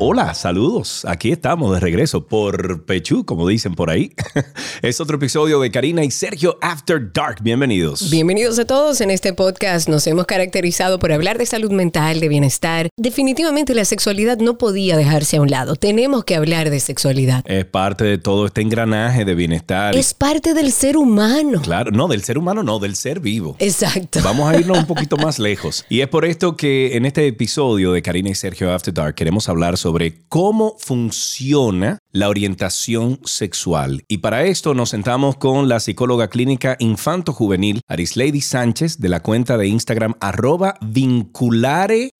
Hola, saludos. Aquí estamos de regreso por Pechú, como dicen por ahí. es otro episodio de Karina y Sergio After Dark. Bienvenidos. Bienvenidos a todos. En este podcast nos hemos caracterizado por hablar de salud mental, de bienestar. Definitivamente la sexualidad no podía dejarse a un lado. Tenemos que hablar de sexualidad. Es parte de todo este engranaje de bienestar. Es parte del ser humano. Claro, no, del ser humano, no, del ser vivo. Exacto. Vamos a irnos un poquito más lejos. Y es por esto que en este episodio de Karina y Sergio After Dark queremos hablar sobre sobre cómo funciona la orientación sexual. Y para esto nos sentamos con la psicóloga clínica infanto-juvenil Arislady Sánchez de la cuenta de Instagram arroba vincularerd.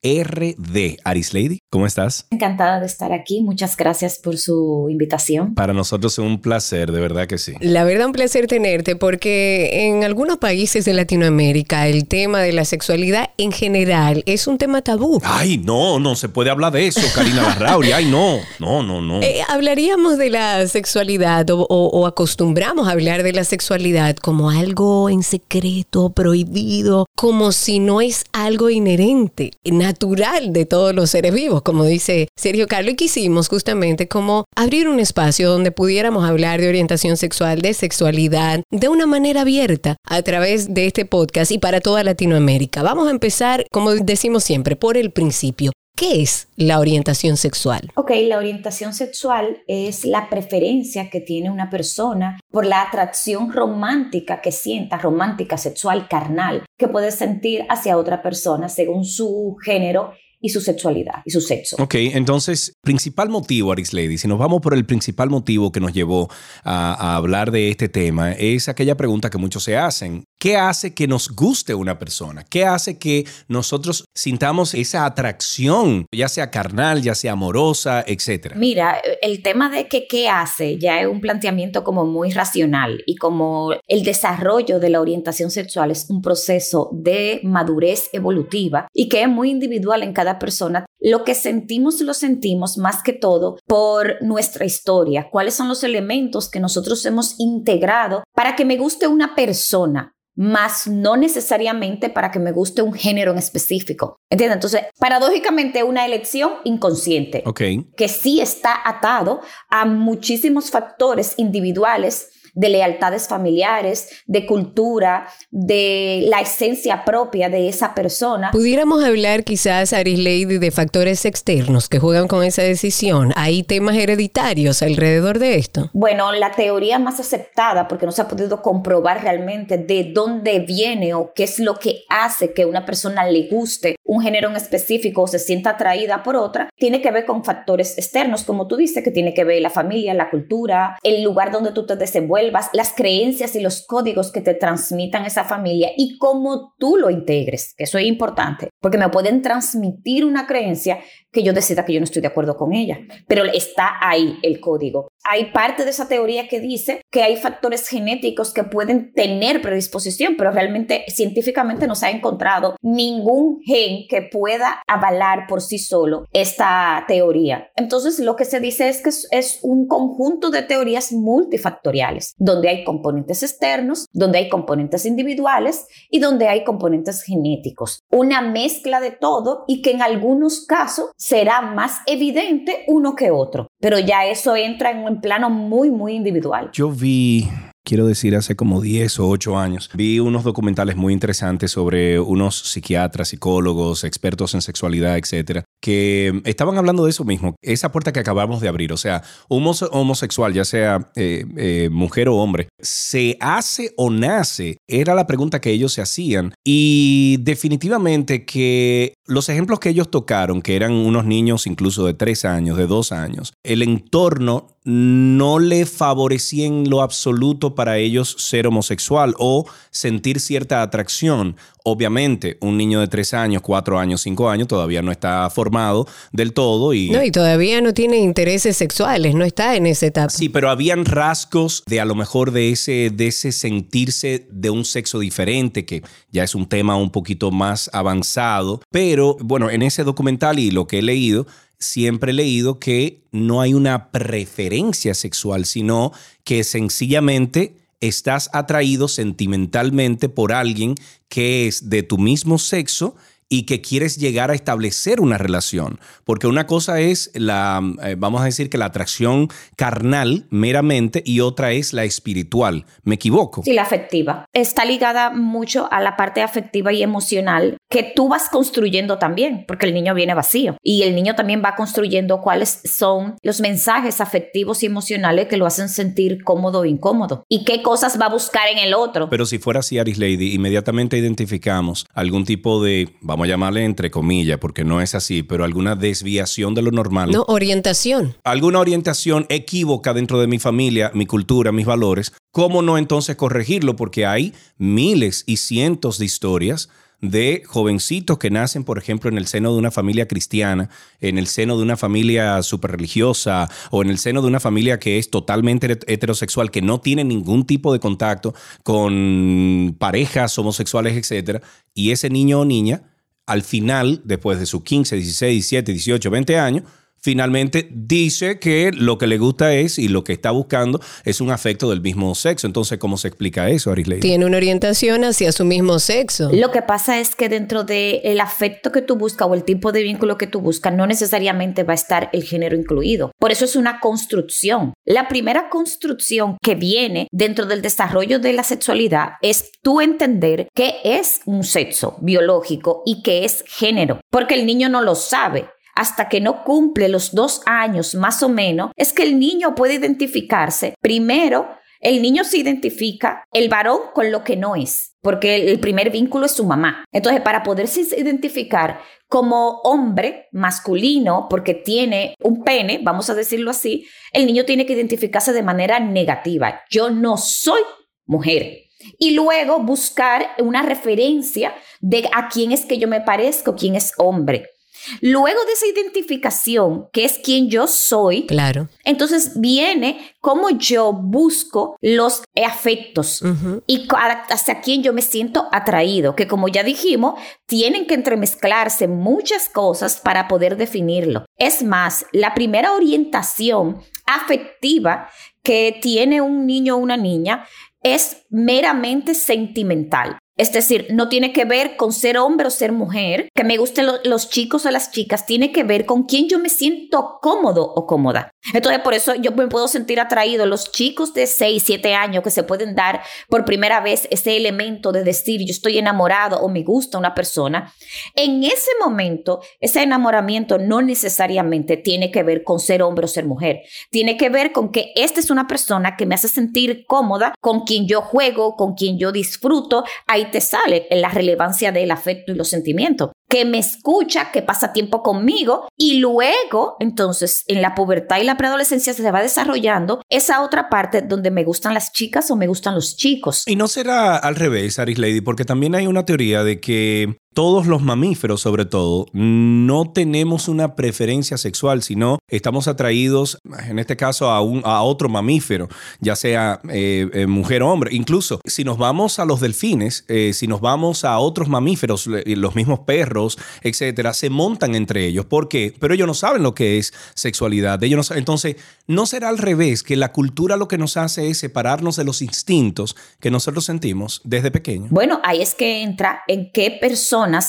Arislady, ¿cómo estás? Encantada de estar aquí. Muchas gracias por su invitación. Para nosotros es un placer, de verdad que sí. La verdad, un placer tenerte porque en algunos países de Latinoamérica el tema de la sexualidad en general es un tema tabú. Ay, no, no se puede hablar de eso, Karina Larrauri. Ay, no, no, no, no. Eh, hablaríamos de la sexualidad o, acostumbramos a hablar de la sexualidad como algo en secreto, prohibido, como si no es algo inherente, natural de todos los seres vivos, como dice Sergio Carlos. Y quisimos justamente como abrir un espacio donde pudiéramos hablar de orientación sexual, de sexualidad, de una manera abierta a través de este podcast y para toda Latinoamérica. Vamos a empezar, como decimos siempre, por el principio. ¿Qué es la orientación sexual? Ok, la orientación sexual es la preferencia que tiene una persona por la atracción romántica que sienta, romántica, sexual, carnal, que puede sentir hacia otra persona según su género y su sexualidad y su sexo. Ok, entonces, principal motivo, Aris Lady, si nos vamos por el principal motivo que nos llevó a, a, hablar de este tema, es aquella pregunta que muchos se hacen. ¿Qué hace que nos guste una persona? ¿Qué hace que nosotros sintamos esa atracción, ya sea carnal, ya sea amorosa, etcétera? Mira, el tema de que qué hace ya es un planteamiento como muy racional y como el desarrollo de la orientación sexual es un proceso de madurez evolutiva y que es muy individual en cada persona. Lo que sentimos lo sentimos más que todo por nuestra historia, cuáles son los elementos que nosotros hemos integrado para que me guste una persona más no necesariamente para que me guste un género en específico. ¿Entiendes? Entonces, paradójicamente, una elección inconsciente que sí está atado a muchísimos factores individuales de lealtades familiares, de cultura, de la esencia propia de esa persona. Pudiéramos hablar quizás, Aris Lady, de factores externos que juegan con esa decisión. ¿Hay temas hereditarios alrededor de esto? Bueno, la teoría más aceptada, porque no se ha podido comprobar realmente de dónde viene o qué es lo que hace que una persona le guste un género en específico o se sienta atraída por otra, tiene que ver con factores externos, como tú dices, que tiene que ver la familia, la cultura, el lugar donde tú te desenvuelves las creencias y los códigos que te transmitan esa familia y cómo tú lo integres, que eso es importante, porque me pueden transmitir una creencia que yo decida que yo no estoy de acuerdo con ella, pero está ahí el código. Hay parte de esa teoría que dice que hay factores genéticos que pueden tener predisposición, pero realmente científicamente no se ha encontrado ningún gen que pueda avalar por sí solo esta teoría. Entonces lo que se dice es que es un conjunto de teorías multifactoriales, donde hay componentes externos, donde hay componentes individuales y donde hay componentes genéticos. Una mezcla de todo y que en algunos casos será más evidente uno que otro, pero ya eso entra en un plano muy, muy individual. Yo vi quiero decir, hace como 10 o 8 años, vi unos documentales muy interesantes sobre unos psiquiatras, psicólogos, expertos en sexualidad, etcétera, que estaban hablando de eso mismo, esa puerta que acabamos de abrir, o sea, un homosexual, ya sea eh, eh, mujer o hombre, ¿se hace o nace? Era la pregunta que ellos se hacían y definitivamente que los ejemplos que ellos tocaron, que eran unos niños incluso de 3 años, de 2 años, el entorno no le favorecía en lo absoluto para ellos ser homosexual o sentir cierta atracción. Obviamente, un niño de tres años, cuatro años, cinco años todavía no está formado del todo y... No, y todavía no tiene intereses sexuales, no está en esa etapa. Sí, pero habían rasgos de a lo mejor de ese, de ese sentirse de un sexo diferente, que ya es un tema un poquito más avanzado. Pero bueno, en ese documental y lo que he leído, siempre he leído que no hay una preferencia sexual, sino que sencillamente estás atraído sentimentalmente por alguien que es de tu mismo sexo y que quieres llegar a establecer una relación. Porque una cosa es la, eh, vamos a decir que la atracción carnal meramente y otra es la espiritual. ¿Me equivoco? Sí, la afectiva. Está ligada mucho a la parte afectiva y emocional que tú vas construyendo también, porque el niño viene vacío y el niño también va construyendo cuáles son los mensajes afectivos y emocionales que lo hacen sentir cómodo o incómodo y qué cosas va a buscar en el otro. Pero si fuera así, Aris Lady, inmediatamente identificamos algún tipo de, vamos a llamarle entre comillas, porque no es así, pero alguna desviación de lo normal. No, orientación. Alguna orientación equívoca dentro de mi familia, mi cultura, mis valores. ¿Cómo no entonces corregirlo? Porque hay miles y cientos de historias de jovencitos que nacen, por ejemplo, en el seno de una familia cristiana, en el seno de una familia super religiosa o en el seno de una familia que es totalmente heterosexual, que no tiene ningún tipo de contacto con parejas homosexuales, etcétera, y ese niño o niña, al final, después de sus 15, 16, 17, 18, 20 años, finalmente dice que lo que le gusta es y lo que está buscando es un afecto del mismo sexo. Entonces, ¿cómo se explica eso, Arisley? Tiene una orientación hacia su mismo sexo. Lo que pasa es que dentro del afecto que tú buscas o el tipo de vínculo que tú buscas, no necesariamente va a estar el género incluido. Por eso es una construcción. La primera construcción que viene dentro del desarrollo de la sexualidad es tú entender qué es un sexo biológico y qué es género, porque el niño no lo sabe hasta que no cumple los dos años más o menos, es que el niño puede identificarse. Primero, el niño se identifica el varón con lo que no es, porque el primer vínculo es su mamá. Entonces, para poderse identificar como hombre masculino, porque tiene un pene, vamos a decirlo así, el niño tiene que identificarse de manera negativa. Yo no soy mujer. Y luego buscar una referencia de a quién es que yo me parezco, quién es hombre. Luego de esa identificación, que es quien yo soy, claro. entonces viene cómo yo busco los afectos y hacia quién yo me siento atraído, que como ya dijimos, tienen que entremezclarse muchas cosas para poder definirlo. Es más, la primera orientación afectiva que tiene un niño o una niña es meramente sentimental. Es decir, no tiene que ver con ser hombre o ser mujer, que me gusten los chicos o las chicas, tiene que ver con quién yo me siento cómodo o cómoda. Entonces, por eso yo me puedo sentir atraído. Los chicos de 6, 7 años que se pueden dar por primera vez ese elemento de decir yo estoy enamorado o me gusta una persona, en ese momento, ese enamoramiento no necesariamente tiene que ver con ser hombre o ser mujer. Tiene que ver con que esta es una persona que me hace sentir cómoda, con quien yo juego, con quien yo disfruto. Te sale la relevancia del afecto y los sentimientos que me escucha, que pasa tiempo conmigo y luego, entonces, en la pubertad y la preadolescencia se va desarrollando esa otra parte donde me gustan las chicas o me gustan los chicos. Y no será al revés, Aris Lady, porque también hay una teoría de que todos los mamíferos, sobre todo, no tenemos una preferencia sexual, sino estamos atraídos, en este caso, a, un, a otro mamífero, ya sea eh, eh, mujer o hombre. Incluso, si nos vamos a los delfines, eh, si nos vamos a otros mamíferos, los mismos perros, etcétera, se montan entre ellos. ¿Por qué? Pero ellos no saben lo que es sexualidad. Ellos no Entonces, ¿no será al revés que la cultura lo que nos hace es separarnos de los instintos que nosotros sentimos desde pequeños? Bueno, ahí es que entra en qué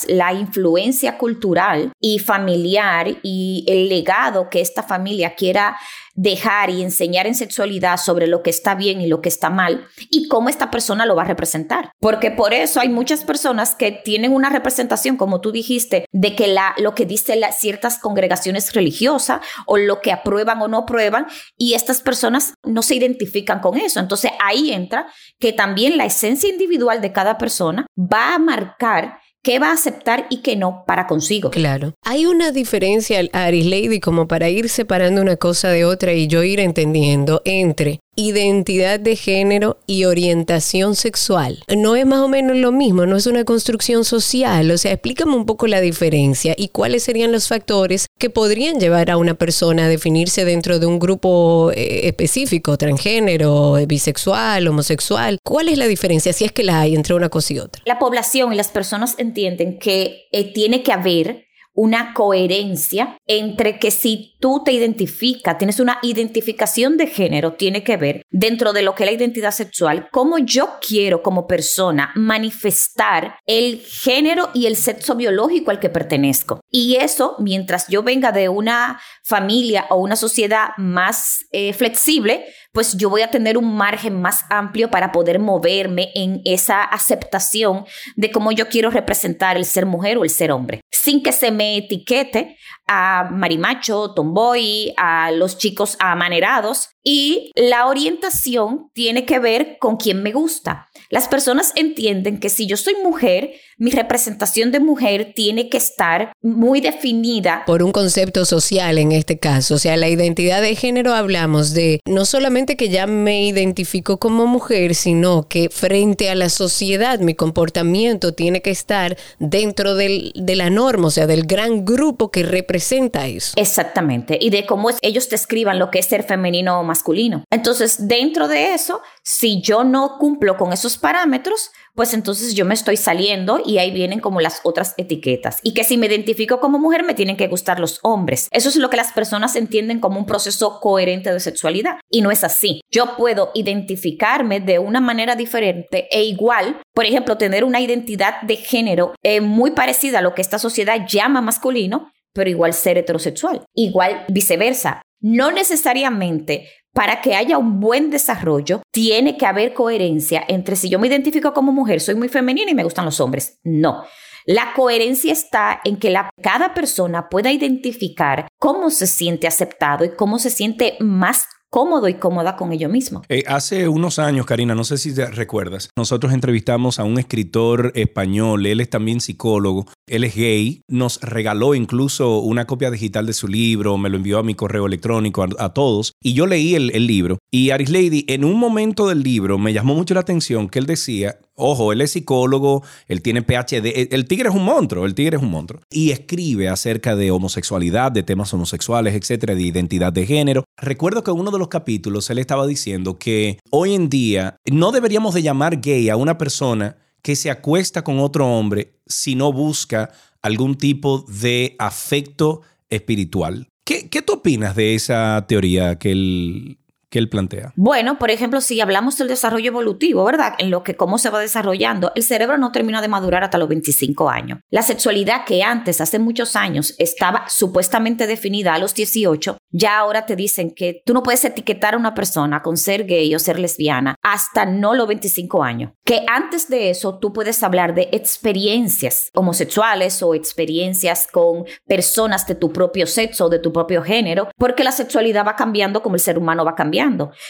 la influencia cultural y familiar y el legado que esta familia quiera dejar y enseñar en sexualidad sobre lo que está bien y lo que está mal y cómo esta persona lo va a representar. Porque por eso hay muchas personas que tienen una representación, como tú dijiste, de que la, lo que dicen ciertas congregaciones religiosas o lo que aprueban o no aprueban y estas personas no se identifican con eso. Entonces ahí entra que también la esencia individual de cada persona va a marcar qué va a aceptar y qué no para consigo. Claro. Hay una diferencia, Aris Lady, como para ir separando una cosa de otra y yo ir entendiendo entre identidad de género y orientación sexual. No es más o menos lo mismo, no es una construcción social. O sea, explícame un poco la diferencia y cuáles serían los factores que podrían llevar a una persona a definirse dentro de un grupo eh, específico, transgénero, bisexual, homosexual. ¿Cuál es la diferencia, si es que la hay entre una cosa y otra? La población y las personas entienden que eh, tiene que haber una coherencia entre que si tú te identificas, tienes una identificación de género, tiene que ver dentro de lo que es la identidad sexual, cómo yo quiero como persona manifestar el género y el sexo biológico al que pertenezco. Y eso, mientras yo venga de una familia o una sociedad más eh, flexible, pues yo voy a tener un margen más amplio para poder moverme en esa aceptación de cómo yo quiero representar el ser mujer o el ser hombre, sin que se me etiquete a marimacho, tomboy, a los chicos amanerados. Y la orientación tiene que ver con quién me gusta. Las personas entienden que si yo soy mujer, mi representación de mujer tiene que estar muy definida. Por un concepto social en este caso. O sea, la identidad de género hablamos de no solamente que ya me identifico como mujer, sino que frente a la sociedad mi comportamiento tiene que estar dentro del, de la norma, o sea, del gran grupo que representa eso. Exactamente. Y de cómo ellos te escriban lo que es ser femenino o masculino. Entonces, dentro de eso, si yo no cumplo con esos parámetros, pues entonces yo me estoy saliendo y ahí vienen como las otras etiquetas. Y que si me identifico como mujer, me tienen que gustar los hombres. Eso es lo que las personas entienden como un proceso coherente de sexualidad. Y no es así. Yo puedo identificarme de una manera diferente e igual, por ejemplo, tener una identidad de género eh, muy parecida a lo que esta sociedad llama masculino, pero igual ser heterosexual. Igual viceversa. No necesariamente para que haya un buen desarrollo, tiene que haber coherencia entre si yo me identifico como mujer, soy muy femenina y me gustan los hombres. No. La coherencia está en que cada persona pueda identificar cómo se siente aceptado y cómo se siente más cómodo y cómoda con ello mismo. Eh, hace unos años, Karina, no sé si te recuerdas, nosotros entrevistamos a un escritor español, él es también psicólogo, él es gay, nos regaló incluso una copia digital de su libro, me lo envió a mi correo electrónico a, todos, y yo leí el, el libro. Y Aris Lady, en un momento del libro, me llamó mucho la atención que él decía, Ojo, él es psicólogo, él tiene PhD, el tigre es un monstruo, el tigre es un monstruo. Y escribe acerca de homosexualidad, de temas homosexuales, etcétera, de identidad de género. Recuerdo que en uno de los capítulos él estaba diciendo que hoy en día no deberíamos de llamar gay a una persona que se acuesta con otro hombre si no busca algún tipo de afecto espiritual. ¿Qué, ¿Qué, tú opinas de esa teoría que él, que él plantea? Bueno, por ejemplo, si hablamos del desarrollo evolutivo, ¿verdad? En lo que cómo se va desarrollando, el cerebro no termina de madurar hasta los 25 años. La sexualidad que antes, hace muchos años, estaba supuestamente definida a los 18, ya ahora te dicen que tú no puedes etiquetar a una persona con ser gay o ser lesbiana hasta no los 25 años. Que antes de eso tú puedes hablar de experiencias homosexuales o experiencias con personas de tu propio sexo o de tu propio género, porque la sexualidad va cambiando como el ser humano va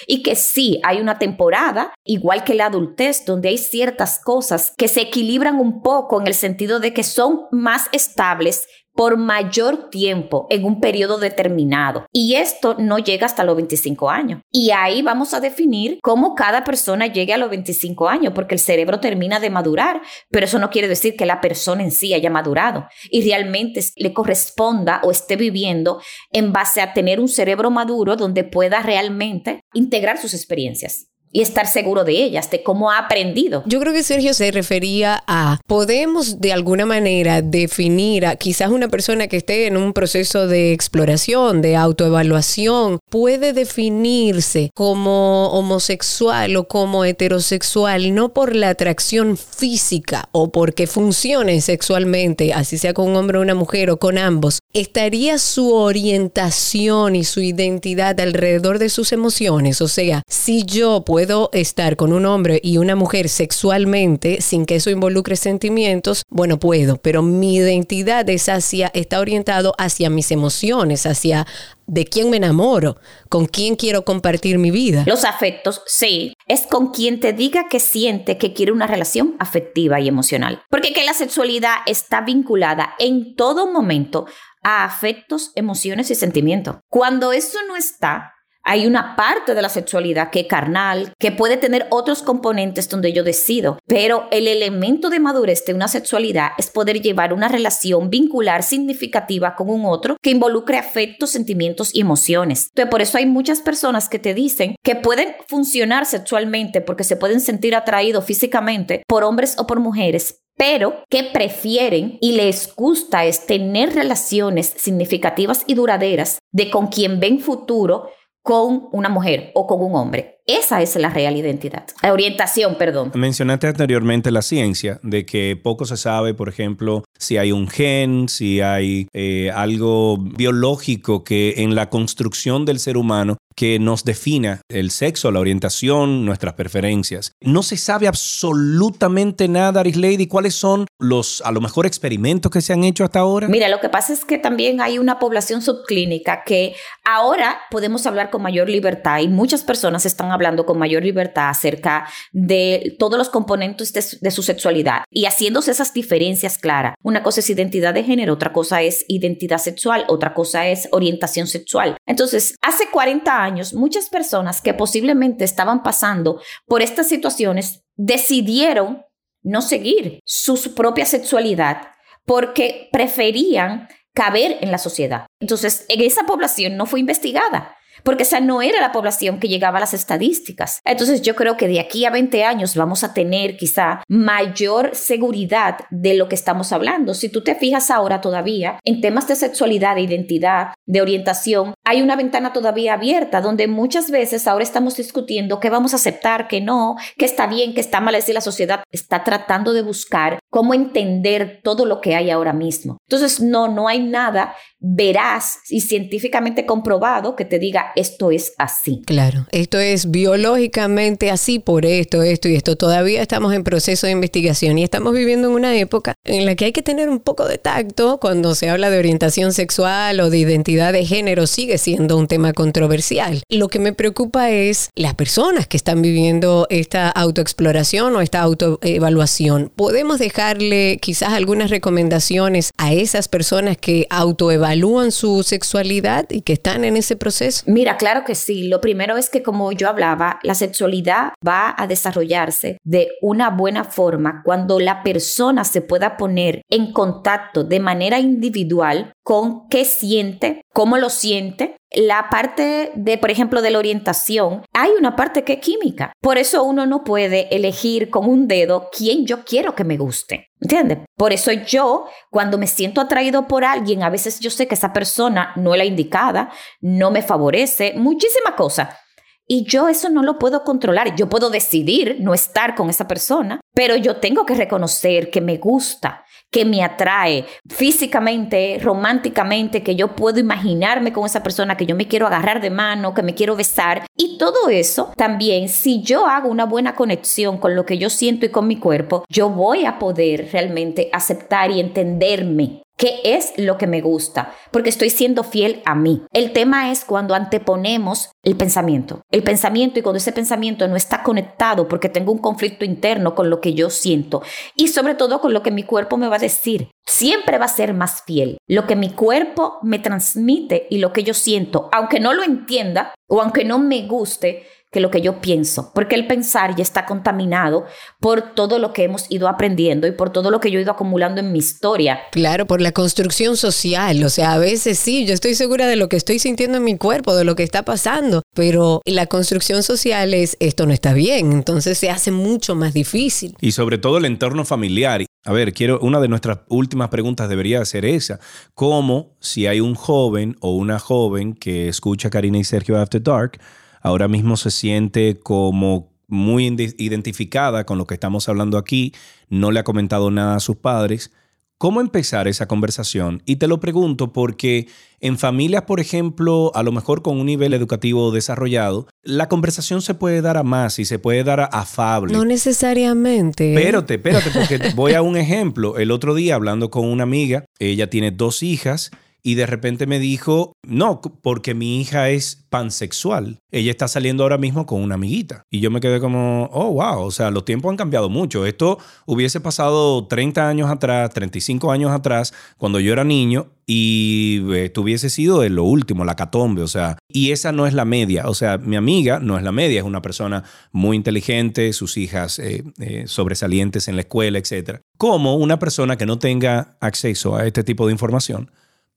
y que sí, hay una temporada, igual que la adultez, donde hay ciertas cosas que se equilibran un poco en el sentido de que son más estables por mayor tiempo en un periodo determinado. Y esto no llega hasta los 25 años. Y ahí vamos a definir cómo cada persona llegue a los 25 años, porque el cerebro termina de madurar, pero eso no quiere decir que la persona en sí haya madurado y realmente le corresponda o esté viviendo en base a tener un cerebro maduro donde pueda realmente integrar sus experiencias y estar seguro de ellas, de cómo ha aprendido. Yo creo que Sergio se refería a, podemos de alguna manera definir a quizás una persona que esté en un proceso de exploración, de autoevaluación, puede definirse como homosexual o como heterosexual, no por la atracción física o porque funcione sexualmente, así sea con un hombre o una mujer o con ambos, estaría su orientación y su identidad alrededor de sus emociones. O sea, si yo puedo puedo estar con un hombre y una mujer sexualmente sin que eso involucre sentimientos, bueno, puedo, pero mi identidad es hacia, está orientado hacia mis emociones, hacia de quién me enamoro, con quién quiero compartir mi vida. Los afectos, sí, es con quien te diga que siente que quiere una relación afectiva y emocional. Porque que la sexualidad está vinculada en todo momento a afectos, emociones y sentimientos. Cuando eso no está, hay una parte de la sexualidad que es carnal, que puede tener otros componentes donde yo decido, pero el elemento de madurez de una sexualidad es poder llevar una relación vincular significativa con un otro que involucre afectos, sentimientos y emociones. Entonces, por eso hay muchas personas que te dicen que pueden funcionar sexualmente porque se pueden sentir atraídos físicamente por hombres o por mujeres, pero que prefieren y les gusta es tener relaciones significativas y duraderas de con quien ven futuro con una mujer o con un hombre. Esa es la real identidad. La orientación, perdón. Mencionaste anteriormente la ciencia, de que poco se sabe, por ejemplo, si hay un gen, si hay eh, algo biológico que en la construcción del ser humano que nos defina el sexo, la orientación, nuestras preferencias. No se sabe absolutamente nada, Aris Lady, cuáles son los, a lo mejor, experimentos que se han hecho hasta ahora. Mira, lo que pasa es que también hay una población subclínica que ahora podemos hablar con mayor libertad y muchas personas están hablando con mayor libertad acerca de todos los componentes de, de su sexualidad y haciéndose esas diferencias claras. Una cosa es identidad de género, otra cosa es identidad sexual, otra cosa es orientación sexual. Entonces, hace 40 años, muchas personas que posiblemente estaban pasando por estas situaciones decidieron no seguir su propia sexualidad porque preferían caber en la sociedad. Entonces, en esa población no fue investigada porque esa no era la población que llegaba a las estadísticas. Entonces yo creo que de aquí a 20 años vamos a tener quizá mayor seguridad de lo que estamos hablando. Si tú te fijas ahora todavía en temas de sexualidad, de identidad, de orientación, hay una ventana todavía abierta donde muchas veces ahora estamos discutiendo qué vamos a aceptar, qué no, qué está bien, qué está mal. Es decir, la sociedad está tratando de buscar cómo entender todo lo que hay ahora mismo. Entonces, no, no hay nada veraz y científicamente comprobado que te diga esto es así. Claro, esto es biológicamente así por esto, esto y esto. Todavía estamos en proceso de investigación y estamos viviendo en una época en la que hay que tener un poco de tacto cuando se habla de orientación sexual o de identidad de género, sigue siendo un tema controversial. Lo que me preocupa es las personas que están viviendo esta autoexploración o esta autoevaluación. Podemos dejarle quizás algunas recomendaciones a esas personas que autoevalúan su sexualidad y que están en ese proceso. Mira, claro que sí. Lo primero es que, como yo hablaba, la sexualidad va a desarrollarse de una buena forma cuando la persona se pueda poner en contacto de manera individual con qué siente, cómo lo siente. La parte de, por ejemplo, de la orientación, hay una parte que es química. Por eso uno no puede elegir con un dedo quién yo quiero que me guste. ¿Entiendes? Por eso yo, cuando me siento atraído por alguien, a veces yo sé que esa persona no es la indicada, no me favorece, muchísima cosa. Y yo eso no lo puedo controlar. Yo puedo decidir no estar con esa persona, pero yo tengo que reconocer que me gusta, que me atrae físicamente, románticamente, que yo puedo imaginarme con esa persona, que yo me quiero agarrar de mano, que me quiero besar. Y todo eso también, si yo hago una buena conexión con lo que yo siento y con mi cuerpo, yo voy a poder realmente aceptar y entenderme ¿Qué es lo que me gusta? Porque estoy siendo fiel a mí. El tema es cuando anteponemos el pensamiento. El pensamiento y cuando ese pensamiento no está conectado porque tengo un conflicto interno con lo que yo siento y sobre todo con lo que mi cuerpo me va a decir. Siempre va a ser más fiel. Lo que mi cuerpo me transmite y lo que yo siento, aunque no lo entienda o aunque no me guste, que lo que yo pienso, porque el pensar ya está contaminado por todo lo que hemos ido aprendiendo y por todo lo que yo he ido acumulando en mi historia. Claro, por la construcción social, o sea, a veces sí, yo estoy segura de lo que estoy sintiendo en mi cuerpo, de lo que está pasando, pero la construcción social es esto no está bien, entonces se hace mucho más difícil. Y sobre todo el entorno familiar. A ver, quiero una de nuestras últimas preguntas debería ser esa, ¿cómo si hay un joven o una joven que escucha Karina y Sergio After Dark ahora mismo se siente como muy identificada con lo que estamos hablando aquí, no le ha comentado nada a sus padres. ¿Cómo empezar esa conversación? Y te lo pregunto porque en familias, por ejemplo, a lo mejor con un nivel educativo desarrollado, la conversación se puede dar a más y se puede dar a afable. No necesariamente. Espérate, espérate, porque voy a un ejemplo. El otro día hablando con una amiga, ella tiene dos hijas y de repente me dijo, no, porque mi hija es pansexual. Ella está saliendo ahora mismo con una amiguita. Y yo me quedé como, oh, wow, o sea, los tiempos han cambiado mucho. Esto hubiese pasado 30 años atrás, 35 años atrás, cuando yo era niño, y esto hubiese sido de lo último, la catombe, o sea, y esa no es la media, o sea, mi amiga no es la media, es una persona muy inteligente, sus hijas eh, eh, sobresalientes en la escuela, etc. Como una persona que no tenga acceso a este tipo de información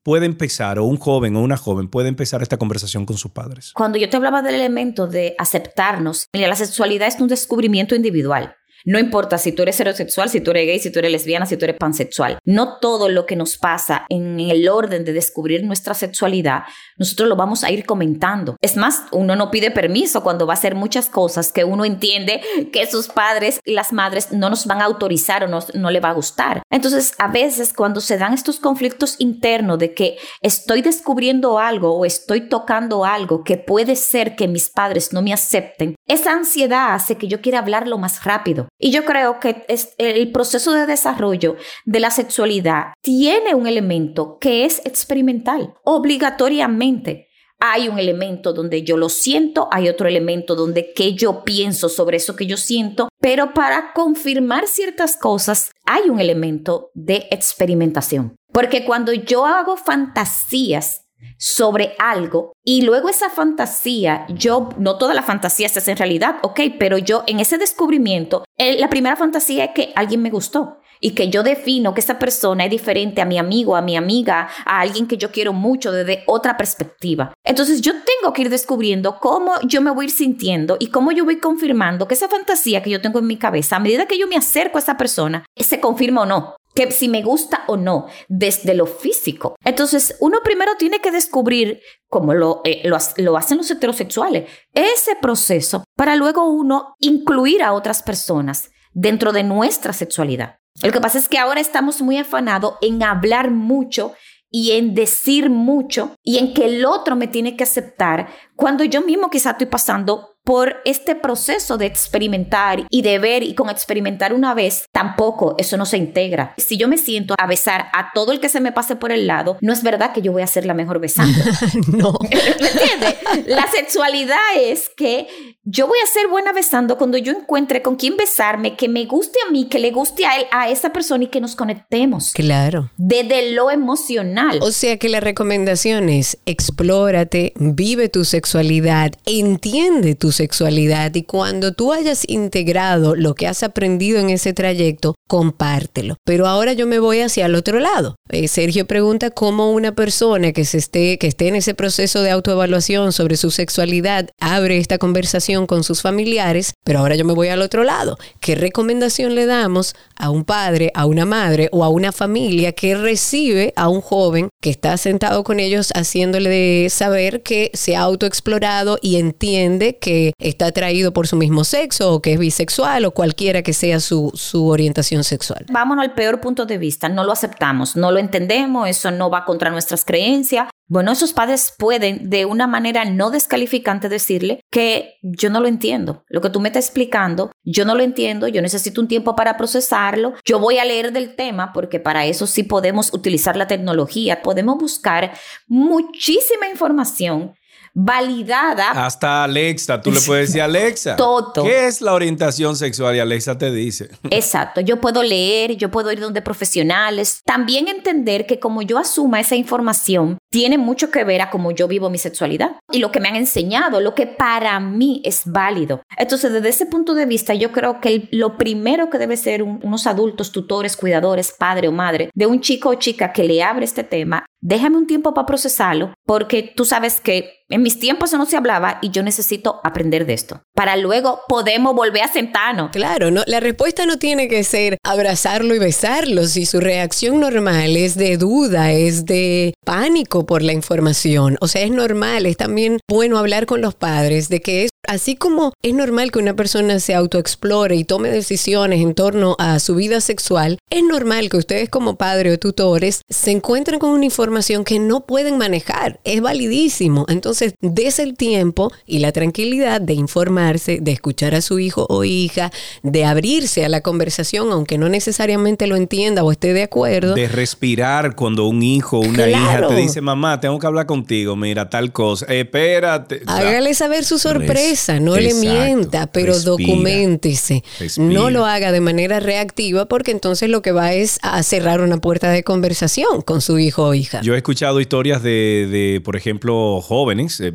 puede empezar, o un joven o una joven puede empezar esta conversación con sus padres? Cuando yo te hablaba del elemento de aceptarnos, la sexualidad es un descubrimiento individual. No importa si tú eres heterosexual, si tú eres gay, si tú eres lesbiana, si tú eres pansexual. No todo lo que nos pasa en el orden de descubrir nuestra sexualidad, nosotros lo vamos a ir comentando. Es más, uno no pide permiso cuando va a hacer muchas cosas que uno entiende que sus padres y las madres no nos van a autorizar o no, no le va a gustar. Entonces, a veces cuando se dan estos conflictos internos de que estoy descubriendo algo o estoy tocando algo que puede ser que mis padres no me acepten, esa ansiedad hace que yo quiera hablarlo más rápido. Y yo creo que el proceso de desarrollo de la sexualidad tiene un elemento que es experimental, obligatoriamente. Hay un elemento donde yo lo siento, hay otro elemento donde que yo pienso sobre eso que yo siento, pero para confirmar ciertas cosas hay un elemento de experimentación. Porque cuando yo hago fantasías sobre algo y luego esa fantasía, yo, no toda la fantasía se hace en realidad, ok, pero yo en ese descubrimiento, la primera fantasía es que alguien me gustó y que yo defino que esa persona es diferente a mi amigo, a mi amiga, a alguien que yo quiero mucho desde otra perspectiva. Entonces yo tengo que ir descubriendo cómo yo me voy a ir sintiendo y cómo yo voy confirmando que esa fantasía que yo tengo en mi cabeza, a medida que yo me acerco a esa persona, se confirma o no que si me gusta o no, desde lo físico. Entonces, uno primero tiene que descubrir, como lo, eh, lo, hacen los heterosexuales, ese proceso para luego uno incluir a otras personas dentro de nuestra sexualidad. Lo que pasa es que ahora estamos muy afanados en hablar mucho y en decir mucho y en que el otro me tiene que aceptar cuando yo mismo quizá estoy pasando por este proceso de experimentar y de ver y con experimentar una vez, tampoco eso no se integra. Si yo me siento a besar a todo el que se me pase por el lado, no es verdad que yo voy a ser la mejor besando. no. ¿Me entiendes? La sexualidad es que yo voy a ser buena besando cuando yo encuentre con quién besarme, que me guste a mí, que le guste a él, a esa persona y que nos conectemos. Claro. Desde lo emocional. O sea que la recomendación es explórate, vive tu sexualidad, entiende tu sexualidad. Y cuando tú hayas integrado lo que has aprendido en ese trayecto, compártelo. Pero ahora yo me voy hacia el otro lado. Eh, Sergio pregunta cómo una persona que, se esté, que esté en ese proceso de autoevaluación sobre su sexualidad abre esta conversación con sus familiares, pero ahora yo me voy al otro lado. ¿Qué recomendación le damos a un padre, a una madre o a una familia que recibe a un joven que está sentado con ellos haciéndole saber que se ha autoexplorado y entiende que está atraído por su mismo sexo o que es bisexual o cualquiera que sea su, su orientación sexual. Vámonos al peor punto de vista, no lo aceptamos, no lo entendemos, eso no va contra nuestras creencias. Bueno, esos padres pueden de una manera no descalificante decirle que yo no lo entiendo. Lo que tú me estás explicando, yo no lo entiendo, yo necesito un tiempo para procesarlo. Yo voy a leer del tema porque para eso sí podemos utilizar la tecnología, podemos buscar muchísima información validada. Hasta Alexa, tú le puedes decir Alexa. Todo. ¿Qué es la orientación sexual? Y Alexa te dice. Exacto. Yo puedo leer, yo puedo ir donde profesionales. También entender que como yo asuma esa información, tiene mucho que ver a cómo yo vivo mi sexualidad y lo que me han enseñado, lo que para mí es válido. Entonces, desde ese punto de vista, yo creo que lo primero que debe ser unos adultos, tutores, cuidadores, padre o madre de un chico o chica que le abre este tema, déjame un tiempo para procesarlo, porque tú sabes que en mis tiempos eso no se hablaba y yo necesito aprender de esto. Para luego podemos volver a sentarnos. Claro, no, la respuesta no tiene que ser abrazarlo y besarlo. Si su reacción normal es de duda, es de pánico por la información. O sea, es normal, es también bueno hablar con los padres de que es Así como es normal que una persona se autoexplore y tome decisiones en torno a su vida sexual, es normal que ustedes como padres o tutores se encuentren con una información que no pueden manejar. Es validísimo. Entonces, des el tiempo y la tranquilidad de informarse, de escuchar a su hijo o hija, de abrirse a la conversación, aunque no necesariamente lo entienda o esté de acuerdo. De respirar cuando un hijo o una hija te dice, mamá, tengo que hablar contigo, mira, tal cosa. espérate. Hágale saber su sorpresa, no le mienta, pero documentese. No lo haga de manera reactiva porque entonces lo que va es a cerrar una puerta de conversación con su hijo o hija. Yo he escuchado historias de, de por ejemplo, jóvenes, eh,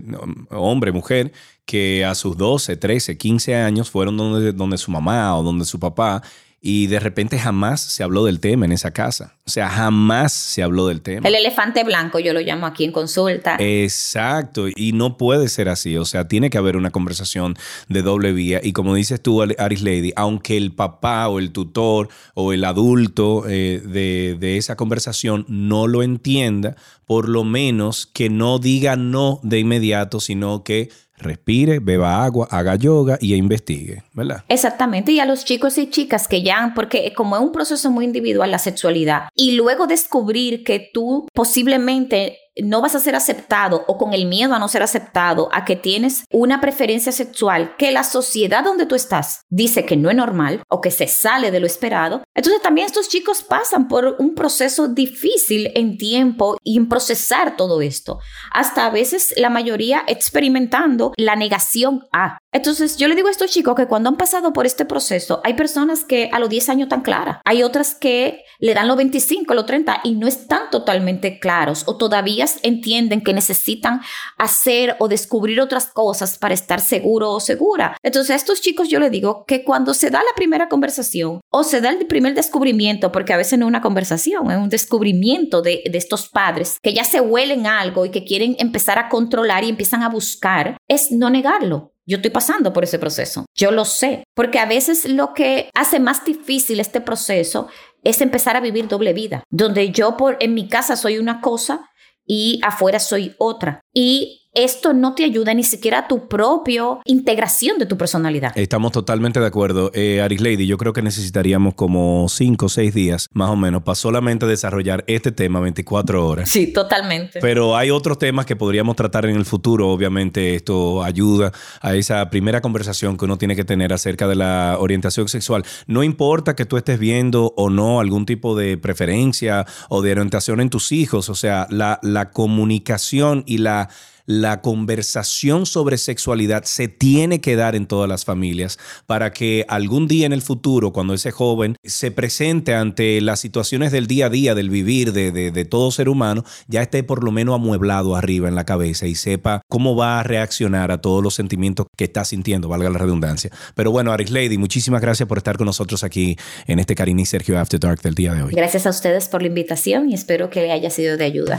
hombre, mujer, que a sus 12, 13, 15 años fueron donde, donde su mamá o donde su papá y de repente jamás se habló del tema en esa casa. O sea, jamás se habló del tema. El elefante blanco, yo lo llamo aquí en consulta. Exacto, y no puede ser así. O sea, tiene que haber una conversación de doble vía. Y como dices tú, Aris Lady, aunque el papá o el tutor o el adulto eh, de, de esa conversación no lo entienda, por lo menos que no diga no de inmediato, sino que respire, beba agua, haga yoga y investigue, ¿verdad? Exactamente, y a los chicos y chicas que ya, porque como es un proceso muy individual la sexualidad, y luego descubrir que tú posiblemente no vas a ser aceptado o con el miedo a no ser aceptado, a que tienes una preferencia sexual que la sociedad donde tú estás dice que no es normal o que se sale de lo esperado, entonces también estos chicos pasan por un proceso difícil en tiempo y en procesar todo esto. Hasta a veces la mayoría experimentando la negación a. Entonces yo le digo a estos chicos que cuando han pasado por este proceso, hay personas que a los 10 años están claras, hay otras que le dan los 25, los 30 y no están totalmente claros o todavía entienden que necesitan hacer o descubrir otras cosas para estar seguro o segura. Entonces a estos chicos yo les digo que cuando se da la primera conversación o se da el primer descubrimiento, porque a veces no es una conversación, es un descubrimiento de, de estos padres que ya se huelen algo y que quieren empezar a controlar y empiezan a buscar, es no negarlo. Yo estoy pasando por ese proceso. Yo lo sé. Porque a veces lo que hace más difícil este proceso es empezar a vivir doble vida, donde yo por en mi casa soy una cosa y afuera soy otra. Y esto no te ayuda ni siquiera a tu propia integración de tu personalidad. Estamos totalmente de acuerdo. Eh, Aris Lady, yo creo que necesitaríamos como 5 o 6 días más o menos para solamente desarrollar este tema 24 horas. Sí, totalmente. Pero hay otros temas que podríamos tratar en el futuro. Obviamente esto ayuda a esa primera conversación que uno tiene que tener acerca de la orientación sexual. No importa que tú estés viendo o no algún tipo de preferencia o de orientación en tus hijos. O sea, la, la comunicación y la la conversación sobre sexualidad se tiene que dar en todas las familias para que algún día en el futuro, cuando ese joven se presente ante las situaciones del día a día, del vivir de, todo ser humano, ya esté por lo menos amueblado arriba en la cabeza y sepa cómo va a reaccionar a todos los sentimientos que está sintiendo, valga la redundancia. Pero bueno, Aris Lady, muchísimas gracias por estar con nosotros aquí en este Karini Sergio After Dark del día de hoy. Gracias a ustedes por la invitación y espero que haya sido de ayuda.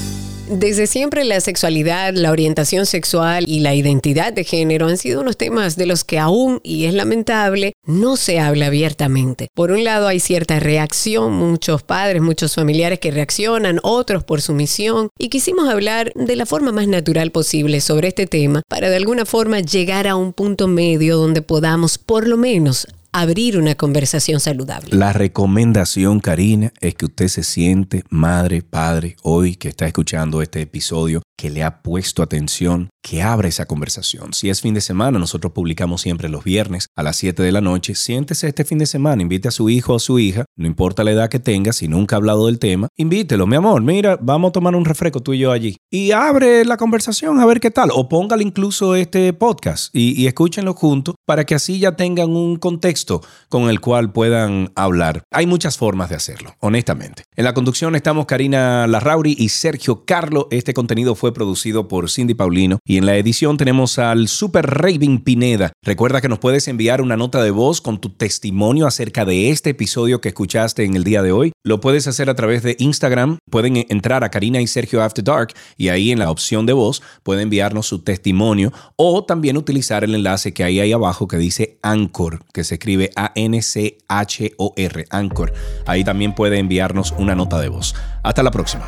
Desde siempre la sexualidad, la orientación sexual y la identidad de género han sido unos temas de los que aún, y es lamentable, no se habla abiertamente. Por un lado hay cierta reacción, muchos padres, muchos familiares que reaccionan, otros por sumisión, y quisimos hablar de la forma más natural posible sobre este tema para de alguna forma llegar a un punto medio donde podamos por lo menos abrir una conversación saludable. La recomendación, Karina, es que usted se siente madre, padre, hoy que está escuchando este episodio, que le ha puesto atención, que abra esa conversación. Si es fin de semana, nosotros publicamos siempre los viernes a las 7 de la noche. Siéntese este fin de semana, invite a su hijo o a su hija, no importa la edad que tenga, si nunca ha hablado del tema, invítelo, mi amor, mira, vamos a tomar un refresco tú y yo allí. Y abre la conversación a ver qué tal. O póngale incluso este podcast y, y escúchenlo juntos para que así ya tengan un contexto con el cual puedan hablar. Hay muchas formas de hacerlo, honestamente. En la conducción estamos Karina Larrauri y Sergio Carlo. Este contenido producido por Cindy Paulino Y en la edición tenemos al Super Raving Pineda. Recuerda que nos puedes enviar una nota de voz con tu testimonio acerca de este episodio que escuchaste en el día de hoy. Lo puedes hacer a través de Instagram. Pueden entrar a Karina y Sergio After Dark y ahí en la opción de voz pueden enviarnos su testimonio o también utilizar el enlace que hay ahí abajo que dice Anchor, que se escribe A-N-C-H-O-R, Anchor. Ahí también puede enviarnos una nota de voz. Hasta la próxima.